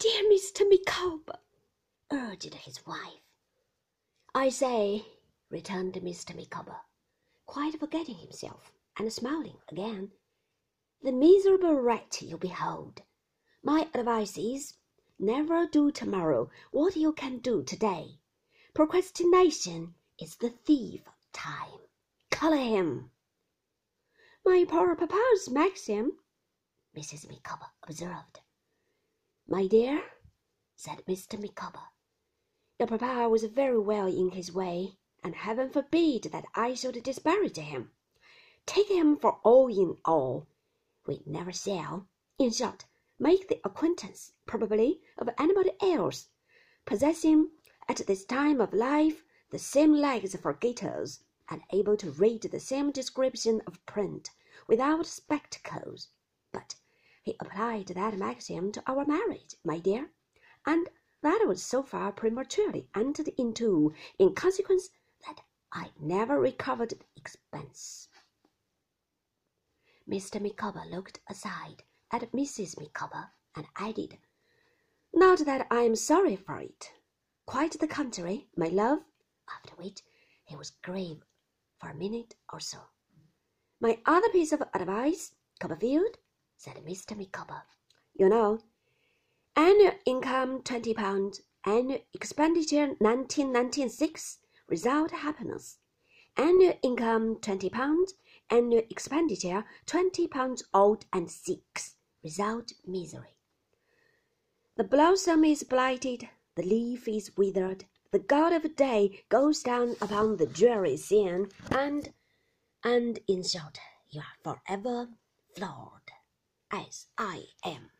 dear Mr. Micawber, urged his wife. I say, returned Mr. Micawber, quite forgetting himself and smiling again, the miserable rat you behold. My advice is, never do tomorrow what you can do today. Procrastination is the thief of time. Collar him. My poor papa's maxim, Mrs. Micawber observed. My dear, said Mr. Micawber, your papa was very well in his way, and heaven forbid that I should disparage him. Take him for all in all. We never shall, in short, make the acquaintance, probably, of anybody else, possessing, at this time of life, the same legs for gaiters, and able to read the same description of print without spectacles. But he applied that maxim to our marriage, my dear, and that was so far prematurely entered into in consequence that I never recovered the expense. Mr. Micawber looked aside at Mrs. Micawber and added, Not that I am sorry for it. Quite the contrary, my love. After which he was grave for a minute or so. My other piece of advice, Copperfield, said Mr. Micawber. You know, annual income twenty pounds, annual expenditure nineteen ninety six, result happiness. Annual income twenty pounds, annual expenditure twenty pounds old and six, result misery. The blossom is blighted, the leaf is withered, the god of day goes down upon the dreary scene, and and in short, you are forever floored, as I am.